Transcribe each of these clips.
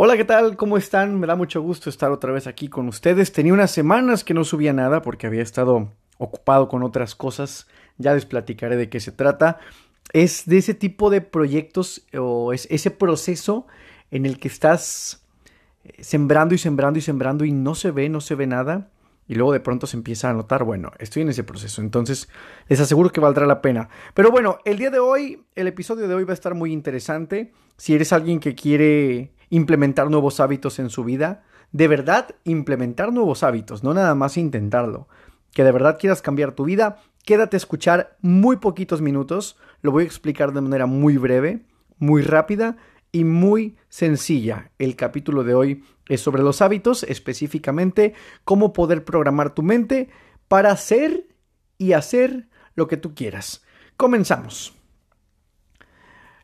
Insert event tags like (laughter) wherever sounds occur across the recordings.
Hola, ¿qué tal? ¿Cómo están? Me da mucho gusto estar otra vez aquí con ustedes. Tenía unas semanas que no subía nada porque había estado ocupado con otras cosas. Ya les platicaré de qué se trata. Es de ese tipo de proyectos o es ese proceso en el que estás eh, sembrando y sembrando y sembrando y no se ve, no se ve nada. Y luego de pronto se empieza a notar, bueno, estoy en ese proceso, entonces les aseguro que valdrá la pena. Pero bueno, el día de hoy, el episodio de hoy va a estar muy interesante. Si eres alguien que quiere implementar nuevos hábitos en su vida, de verdad implementar nuevos hábitos, no nada más intentarlo. Que de verdad quieras cambiar tu vida, quédate a escuchar muy poquitos minutos, lo voy a explicar de manera muy breve, muy rápida y muy sencilla. El capítulo de hoy es sobre los hábitos, específicamente cómo poder programar tu mente para hacer y hacer lo que tú quieras. Comenzamos.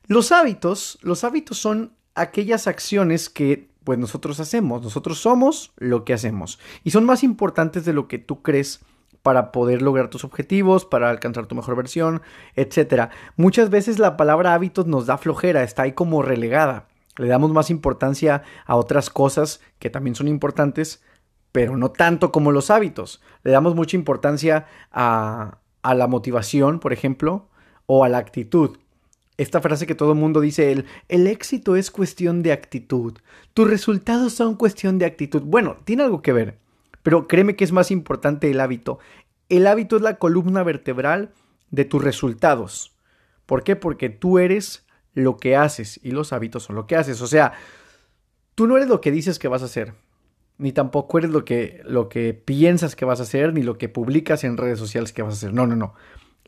Los hábitos, los hábitos son aquellas acciones que pues nosotros hacemos. Nosotros somos lo que hacemos y son más importantes de lo que tú crees para poder lograr tus objetivos, para alcanzar tu mejor versión, etc. Muchas veces la palabra hábitos nos da flojera, está ahí como relegada. Le damos más importancia a otras cosas que también son importantes, pero no tanto como los hábitos. Le damos mucha importancia a, a la motivación, por ejemplo, o a la actitud esta frase que todo el mundo dice, el, el éxito es cuestión de actitud, tus resultados son cuestión de actitud. Bueno, tiene algo que ver, pero créeme que es más importante el hábito. El hábito es la columna vertebral de tus resultados. ¿Por qué? Porque tú eres lo que haces y los hábitos son lo que haces. O sea, tú no eres lo que dices que vas a hacer, ni tampoco eres lo que, lo que piensas que vas a hacer, ni lo que publicas en redes sociales que vas a hacer. No, no, no.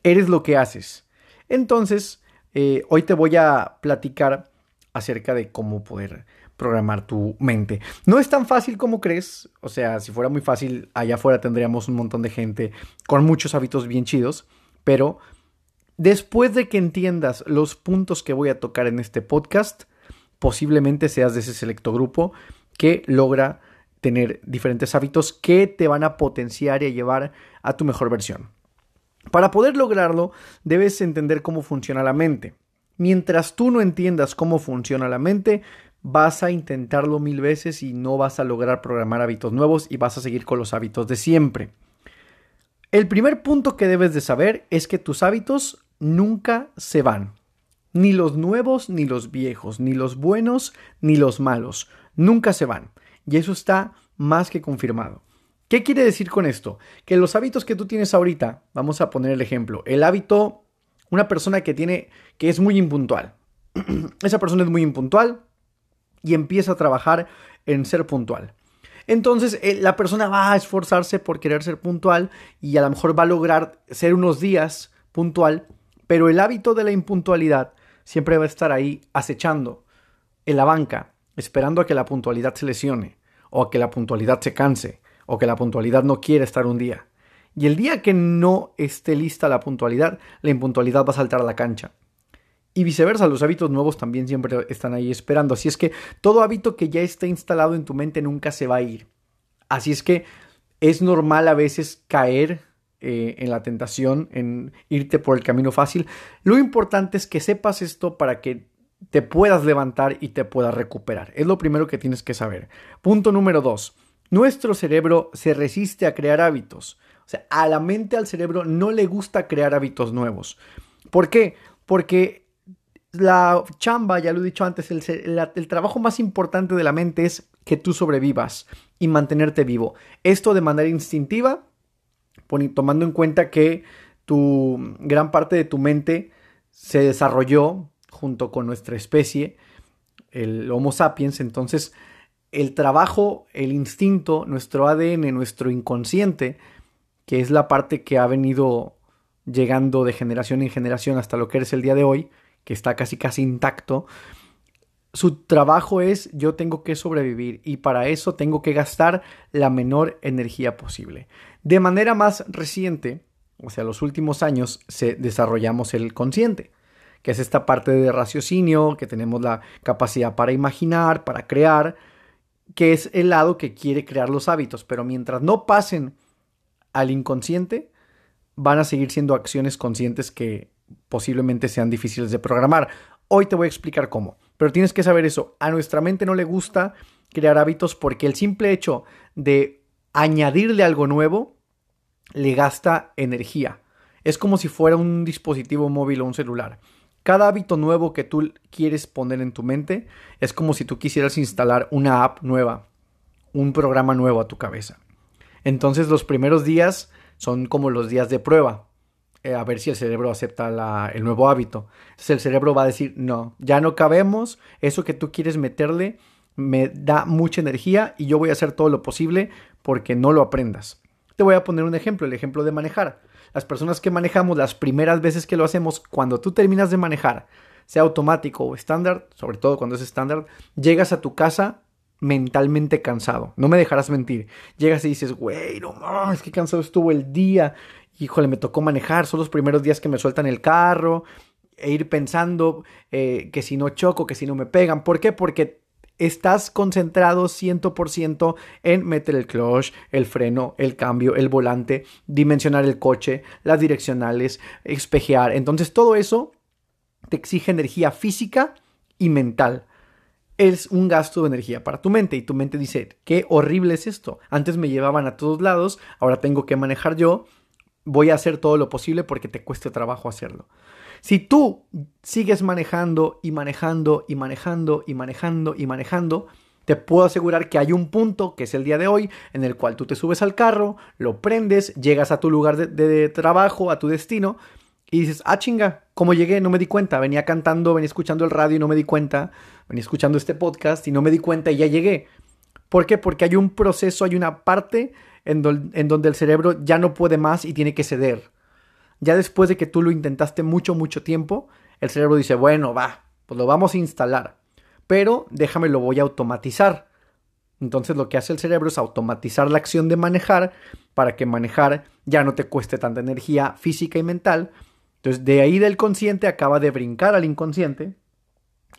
Eres lo que haces. Entonces, eh, hoy te voy a platicar acerca de cómo poder programar tu mente. No es tan fácil como crees, o sea, si fuera muy fácil, allá afuera tendríamos un montón de gente con muchos hábitos bien chidos, pero después de que entiendas los puntos que voy a tocar en este podcast, posiblemente seas de ese selecto grupo que logra tener diferentes hábitos que te van a potenciar y a llevar a tu mejor versión. Para poder lograrlo, debes entender cómo funciona la mente. Mientras tú no entiendas cómo funciona la mente, vas a intentarlo mil veces y no vas a lograr programar hábitos nuevos y vas a seguir con los hábitos de siempre. El primer punto que debes de saber es que tus hábitos nunca se van. Ni los nuevos ni los viejos, ni los buenos ni los malos. Nunca se van. Y eso está más que confirmado. ¿Qué quiere decir con esto? Que los hábitos que tú tienes ahorita, vamos a poner el ejemplo, el hábito, una persona que tiene, que es muy impuntual. (clears throat) Esa persona es muy impuntual y empieza a trabajar en ser puntual. Entonces eh, la persona va a esforzarse por querer ser puntual y a lo mejor va a lograr ser unos días puntual, pero el hábito de la impuntualidad siempre va a estar ahí acechando en la banca, esperando a que la puntualidad se lesione o a que la puntualidad se canse o que la puntualidad no quiere estar un día. Y el día que no esté lista la puntualidad, la impuntualidad va a saltar a la cancha. Y viceversa, los hábitos nuevos también siempre están ahí esperando. Así es que todo hábito que ya está instalado en tu mente nunca se va a ir. Así es que es normal a veces caer eh, en la tentación, en irte por el camino fácil. Lo importante es que sepas esto para que te puedas levantar y te puedas recuperar. Es lo primero que tienes que saber. Punto número dos. Nuestro cerebro se resiste a crear hábitos. O sea, a la mente, al cerebro no le gusta crear hábitos nuevos. ¿Por qué? Porque la chamba, ya lo he dicho antes, el, trabajo más importante de la mente es que tú sobrevivas y mantenerte vivo. Esto de manera instintiva, tomando en cuenta que tu gran parte de tu mente se desarrolló junto con nuestra especie, el Homo sapiens, entonces el trabajo, el instinto, nuestro ADN, nuestro inconsciente, que es la parte que ha venido llegando de generación en generación hasta lo que eres el día de hoy, que está casi casi intacto, su trabajo es yo tengo que sobrevivir y para eso tengo que gastar la menor energía posible. De manera más reciente, o sea, los últimos años, se desarrollamos el consciente, que es esta parte de raciocinio, que tenemos la capacidad para imaginar, para crear, que es el lado que quiere crear los hábitos, pero mientras no pasen al inconsciente, van a seguir siendo acciones conscientes que posiblemente sean difíciles de programar. Hoy te voy a explicar cómo. Pero tienes que saber eso. A nuestra mente no le gusta crear hábitos porque el simple hecho de añadirle algo nuevo le gasta energía. Es como si fuera un dispositivo móvil o un celular. Cada hábito nuevo que tú quieres poner en tu mente es como si tú quisieras instalar una app nueva, un programa nuevo a tu cabeza. Entonces los primeros días son como los días de prueba, eh, a ver si el cerebro acepta el nuevo hábito. Entonces el cerebro va a decir, no, ya no cabemos, eso que tú quieres meterle me da mucha energía y yo voy a hacer todo lo posible porque no lo aprendas. Te voy a poner un ejemplo, el ejemplo de manejar. Las personas que manejamos las primeras veces que lo hacemos, cuando tú terminas de manejar, sea automático o estándar, sobre todo cuando es estándar, llegas a tu casa mentalmente cansado. No me dejarás mentir. Llegas y dices, güey, no mames, qué cansado estuvo el día. Híjole, me tocó manejar. Son los primeros días que me sueltan el carro. E ir pensando eh, que si no choco, que si no me pegan. ¿Por qué? Porque estás concentrado 100% en meter el clutch, el freno, el cambio, el volante, dimensionar el coche, las direccionales, espejear. Entonces todo eso te exige energía física y mental. Es un gasto de energía para tu mente y tu mente dice, qué horrible es esto. Antes me llevaban a todos lados, ahora tengo que manejar yo. Voy a hacer todo lo posible porque te cueste trabajo hacerlo. Si tú sigues manejando y manejando y manejando y manejando y manejando, te puedo asegurar que hay un punto, que es el día de hoy, en el cual tú te subes al carro, lo prendes, llegas a tu lugar de, trabajo, a tu destino, y dices, ah, chinga, ¿cómo llegué? No me di cuenta. Venía cantando, venía escuchando el radio y no me di cuenta. Venía escuchando este podcast y no me di cuenta y ya llegué. ¿Por qué? Porque hay un proceso, hay una parte en, en donde el cerebro ya no puede más y tiene que ceder. Ya después de que tú lo intentaste mucho, mucho tiempo, el cerebro dice, bueno, va, pues lo vamos a instalar, pero déjame lo voy a automatizar. Entonces lo que hace el cerebro es automatizar la acción de manejar para que manejar ya no te cueste tanta energía física y mental. Entonces de ahí del consciente acaba de brincar al inconsciente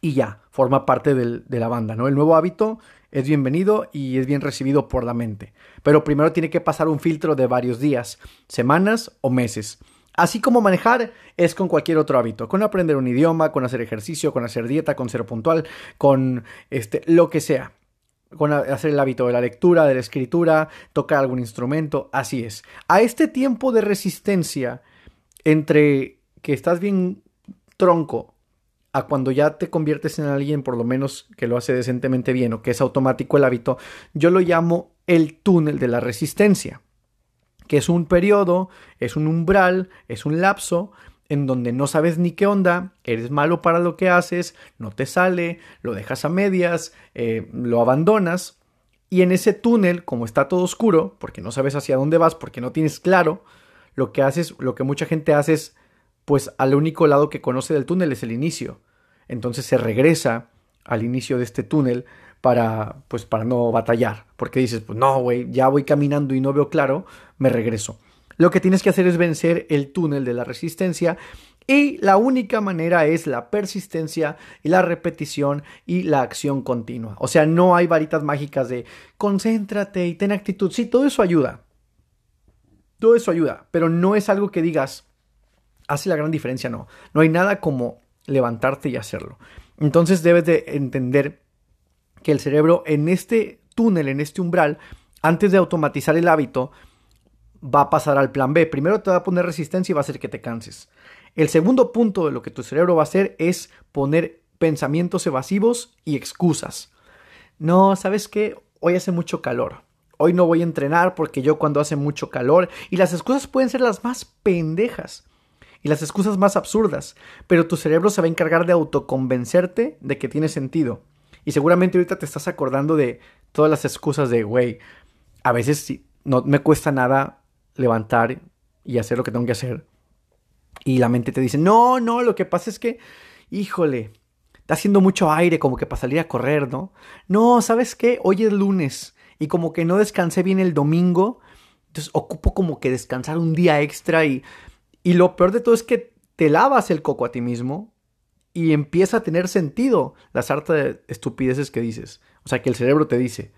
y ya, forma parte de la banda, ¿no? El nuevo hábito es bienvenido y es bien recibido por la mente. Pero primero tiene que pasar un filtro de varios días, semanas o meses. Así como manejar es con cualquier otro hábito, con aprender un idioma, con hacer ejercicio, con hacer dieta, con ser puntual, con este, lo que sea. Con hacer el hábito de la lectura, de la escritura, tocar algún instrumento, así es. A este tiempo de resistencia entre que estás bien tronco a cuando ya te conviertes en alguien por lo menos que lo hace decentemente bien o que es automático el hábito, yo lo llamo el túnel de la resistencia que es un periodo, es un umbral, es un lapso en donde no sabes ni qué onda, eres malo para lo que haces, no te sale, lo dejas a medias, eh, lo abandonas, y en ese túnel, como está todo oscuro, porque no sabes hacia dónde vas, porque no tienes claro, lo que haces, lo que mucha gente hace es, pues al único lado que conoce del túnel es el inicio. Entonces se regresa al inicio de este túnel para, pues, para no batallar. Porque dices, pues no, güey, ya voy caminando y no veo claro, me regreso. Lo que tienes que hacer es vencer el túnel de la resistencia y la única manera es la persistencia y la repetición y la acción continua. O sea, no hay varitas mágicas de concéntrate y ten actitud. Sí, todo eso ayuda. Todo eso ayuda, pero no es algo que digas, hace la gran diferencia, no. No hay nada como levantarte y hacerlo. Entonces debes de entender que el cerebro en este túnel, en este umbral, antes de automatizar el hábito, va a pasar al plan B. Primero te va a poner resistencia y va a hacer que te canses. El segundo punto de lo que tu cerebro va a hacer es poner pensamientos evasivos y excusas. No, ¿sabes qué? Hoy hace mucho calor. Hoy no voy a entrenar porque yo cuando hace mucho calor. Y las excusas pueden ser las más pendejas. Y las excusas más absurdas. Pero tu cerebro se va a encargar de autoconvencerte de que tiene sentido. Y seguramente ahorita te estás acordando de todas las excusas de, güey, a veces no me cuesta nada levantar y hacer lo que tengo que hacer. Y la mente te dice, no, no, lo que pasa es que, híjole, está haciendo mucho aire como que para salir a correr, ¿no? No, ¿sabes qué? Hoy es lunes y como que no descansé bien el domingo, entonces ocupo como que descansar un día extra y, y lo peor de todo es que te lavas el coco a ti mismo y empieza a tener sentido la sarta de estupideces que dices. O sea, que el cerebro te dice,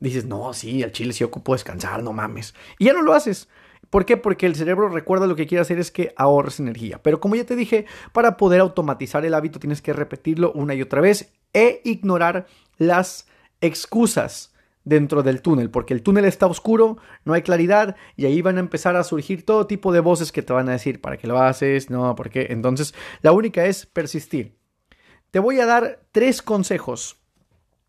dices, no, sí, al chile sí ocupo descansar, no mames. Y ya no lo haces. ¿Por qué? Porque el cerebro recuerda lo que quiere hacer es que ahorres energía. Pero como ya te dije, para poder automatizar el hábito tienes que repetirlo una y otra vez e ignorar las excusas dentro del túnel, porque el túnel está oscuro, no hay claridad y ahí van a empezar a surgir todo tipo de voces que te van a decir, ¿para qué lo haces? No, ¿por qué? Entonces, la única es persistir. Te voy a dar tres consejos.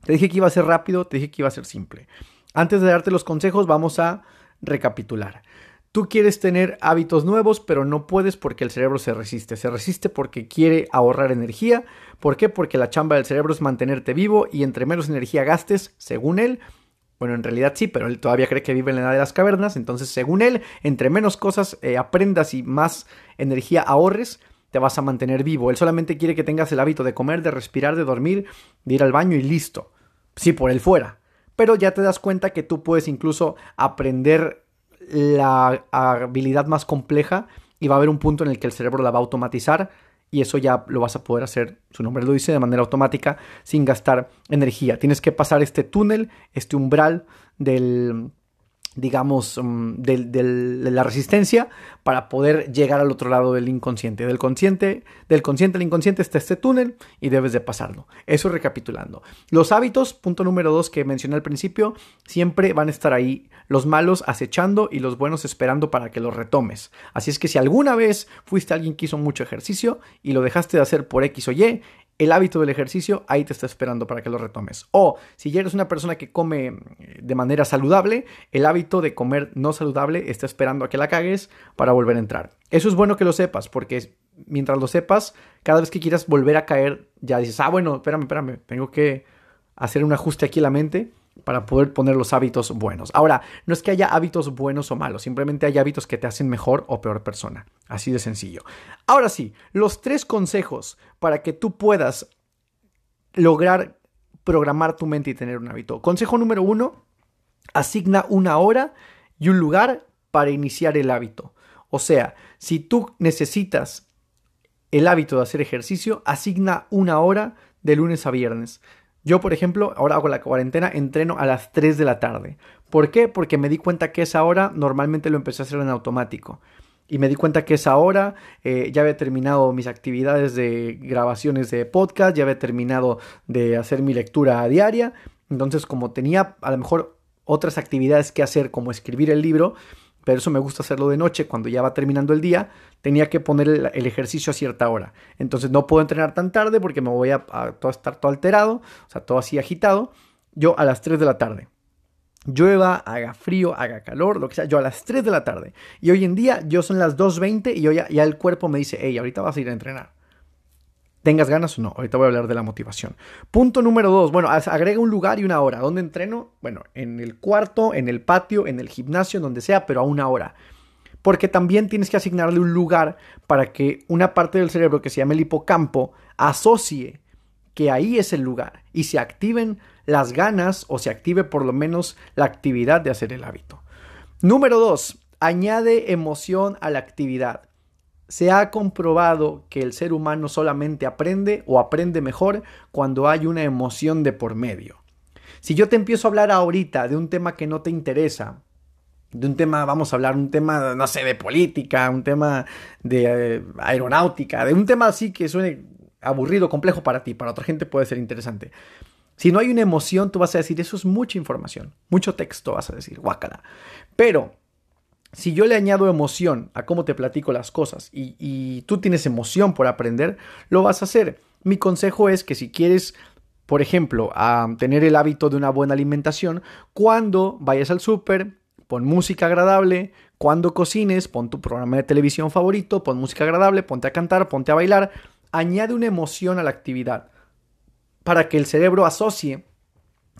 Te dije que iba a ser rápido, te dije que iba a ser simple. Antes de darte los consejos, vamos a recapitular. Tú quieres tener hábitos nuevos, pero no puedes porque el cerebro se resiste. Se resiste porque quiere ahorrar energía. ¿Por qué? Porque la chamba del cerebro es mantenerte vivo y entre menos energía gastes, según él, bueno, en realidad sí, pero él todavía cree que vive en la edad de las cavernas. Entonces, según él, entre menos cosas eh, aprendas y más energía ahorres, te vas a mantener vivo. Él solamente quiere que tengas el hábito de comer, de respirar, de dormir, de ir al baño y listo. Sí, por él fuera. Pero ya te das cuenta que tú puedes incluso aprender la habilidad más compleja y va a haber un punto en el que el cerebro la va a automatizar y eso ya lo vas a poder hacer, su nombre lo dice, de manera automática sin gastar energía. Tienes que pasar este túnel, este umbral del digamos, mm, de, la resistencia para poder llegar al otro lado del inconsciente. Del consciente, del consciente al inconsciente está este túnel y debes de pasarlo. Eso recapitulando. Los hábitos, punto número dos que mencioné al principio, siempre van a estar ahí. Los malos acechando y los buenos esperando para que los retomes. Así es que si alguna vez fuiste alguien que hizo mucho ejercicio y lo dejaste de hacer por X o Y, el hábito del ejercicio ahí te está esperando para que lo retomes. O si ya eres una persona que come eh, de manera saludable, el hábito de comer no saludable está esperando a que la cagues para volver a entrar. Eso es bueno que lo sepas, porque mientras lo sepas, cada vez que quieras volver a caer, ya dices, ah, bueno, espérame, espérame, tengo que hacer un ajuste aquí en la mente para poder poner los hábitos buenos. Ahora, no es que haya hábitos buenos o malos, simplemente hay hábitos que te hacen mejor o peor persona. Así de sencillo. Ahora sí, los tres consejos para que tú puedas lograr programar tu mente y tener un hábito. Consejo número uno, asigna una hora y un lugar para iniciar el hábito. O sea, si tú necesitas el hábito de hacer ejercicio, asigna una hora de lunes a viernes. Yo, por ejemplo, ahora hago la cuarentena, entreno a las 3 de la tarde. ¿Por qué? Porque me di cuenta que esa hora normalmente lo empecé a hacer en automático. Y me di cuenta que esa hora eh, ya había terminado mis actividades de grabaciones de podcast, ya había terminado de hacer mi lectura diaria. Entonces, como tenía a lo mejor otras actividades que hacer, como escribir el libro, pero eso me gusta hacerlo de noche, cuando ya va terminando el día, tenía que poner el, ejercicio a cierta hora. Entonces no puedo entrenar tan tarde porque me voy a, estar todo alterado, o sea, todo así agitado. Yo a las 3 de la tarde. Llueva, haga frío, haga calor, lo que sea, yo a las 3 de la tarde. Y hoy en día yo son las 2.20 y yo ya, ya el cuerpo me dice, hey, ahorita vas a ir a entrenar tengas ganas o no. Ahorita voy a hablar de la motivación. Punto número dos. Bueno, agrega un lugar y una hora. ¿Dónde entreno? Bueno, en el cuarto, en el patio, en el gimnasio, en donde sea, pero a una hora. Porque también tienes que asignarle un lugar para que una parte del cerebro que se llama el hipocampo asocie que ahí es el lugar y se activen las ganas o se active por lo menos la actividad de hacer el hábito. Número dos, añade emoción a la actividad se ha comprobado que el ser humano solamente aprende o aprende mejor cuando hay una emoción de por medio. Si yo te empiezo a hablar ahorita de un tema que no te interesa, de un tema, vamos a hablar, un tema, no sé, de política, un tema de eh, aeronáutica, de un tema así que suene aburrido, complejo para ti, para otra gente puede ser interesante. Si no hay una emoción, tú vas a decir, eso es mucha información, mucho texto, vas a decir, guácala. Pero si yo le añado emoción a cómo te platico las cosas y, tú tienes emoción por aprender, lo vas a hacer. Mi consejo es que si quieres por ejemplo, a tener el hábito de una buena alimentación, cuando vayas al súper, pon música agradable, cuando cocines, pon tu programa de televisión favorito, pon música agradable, ponte a cantar, ponte a bailar, añade una emoción a la actividad para que el cerebro asocie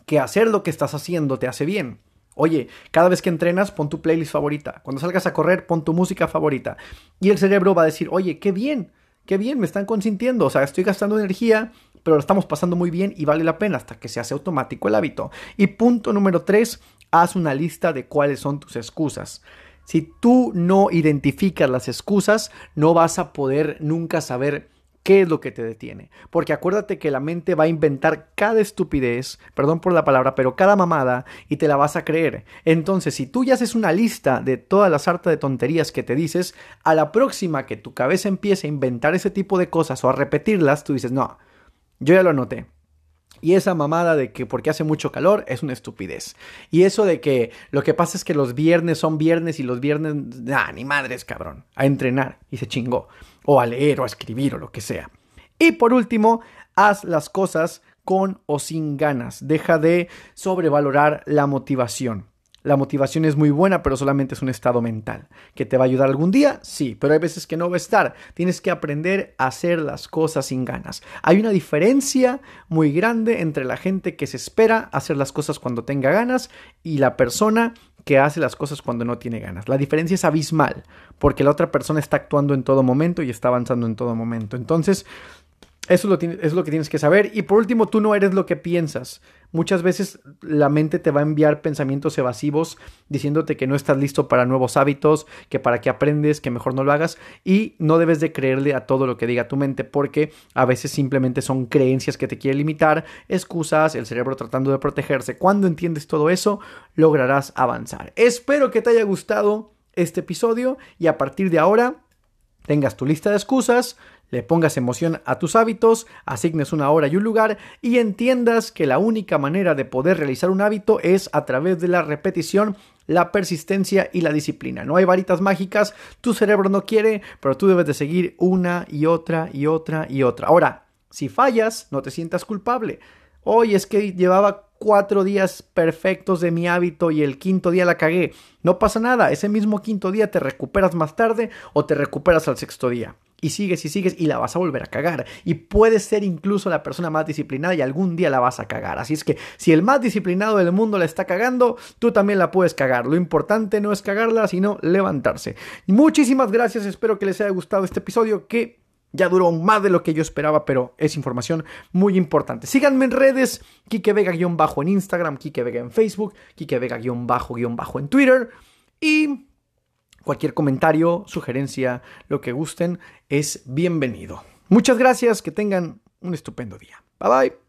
que hacer lo que estás haciendo te hace bien. Oye, cada vez que entrenas, pon tu playlist favorita. Cuando salgas a correr, pon tu música favorita. Y el cerebro va a decir, oye, qué bien, qué bien, me están consintiendo. O sea, estoy gastando energía, pero lo estamos pasando muy bien y vale la pena hasta que se hace automático el hábito. Y punto número tres, haz una lista de cuáles son tus excusas. Si tú no identificas las excusas, no vas a poder nunca saber ¿Qué es lo que te detiene? Porque acuérdate que la mente va a inventar cada estupidez, perdón por la palabra, pero cada mamada y te la vas a creer. Entonces, si tú ya haces una lista de todas las hartas de tonterías que te dices, a la próxima que tu cabeza empiece a inventar ese tipo de cosas o a repetirlas, tú dices, no, yo ya lo anoté. Y esa mamada de que porque hace mucho calor es una estupidez. Y eso de que lo que pasa es que los viernes son viernes y los viernes, nah, ni madres, cabrón, a entrenar y se chingó o a leer o a escribir o lo que sea. Y por último, haz las cosas con o sin ganas. Deja de sobrevalorar la motivación. La motivación es muy buena, pero solamente es un estado mental. ¿Que te va a ayudar algún día? Sí, pero hay veces que no va a estar. Tienes que aprender a hacer las cosas sin ganas. Hay una diferencia muy grande entre la gente que se espera hacer las cosas cuando tenga ganas y la persona que hace las cosas cuando no tiene ganas. La diferencia es abismal, porque la otra persona está actuando en todo momento y está avanzando en todo momento. Entonces, eso es, lo, es, lo, que tienes que saber. Y por último, tú no eres lo que piensas. Muchas veces la mente te va a enviar pensamientos evasivos diciéndote que no estás listo para nuevos hábitos, que para que aprendes, que mejor no lo hagas. Y no debes de creerle a todo lo que diga tu mente porque a veces simplemente son creencias que te quieren limitar, excusas, el cerebro tratando de protegerse. Cuando entiendes todo eso, lograrás avanzar. Espero que te haya gustado este episodio y a partir de ahora tengas tu lista de excusas le pongas emoción a tus hábitos, asignes una hora y un lugar y entiendas que la única manera de poder realizar un hábito es a través de la repetición, la persistencia y la disciplina. No hay varitas mágicas, tu cerebro no quiere, pero tú debes de seguir una y otra y otra y otra. Ahora, si fallas, no te sientas culpable. Hoy es que llevaba cuatro días perfectos de mi hábito y el quinto día la cagué. No pasa nada, ese mismo quinto día te recuperas más tarde o te recuperas al sexto día y sigues y sigues y la vas a volver a cagar. Y puedes ser incluso la persona más disciplinada y algún día la vas a cagar. Así es que si el más disciplinado del mundo la está cagando, tú también la puedes cagar. Lo importante no es cagarla, sino levantarse. Muchísimas gracias, espero que les haya gustado este episodio que ya duró más de lo que yo esperaba, pero es información muy importante. Síganme en redes, Kike Vega-bajo en Instagram, Kike Vega en Facebook, Kike Vega-bajo en Twitter. Y Cualquier comentario, sugerencia, lo que gusten, es bienvenido. Muchas gracias, que tengan un estupendo día. Bye bye.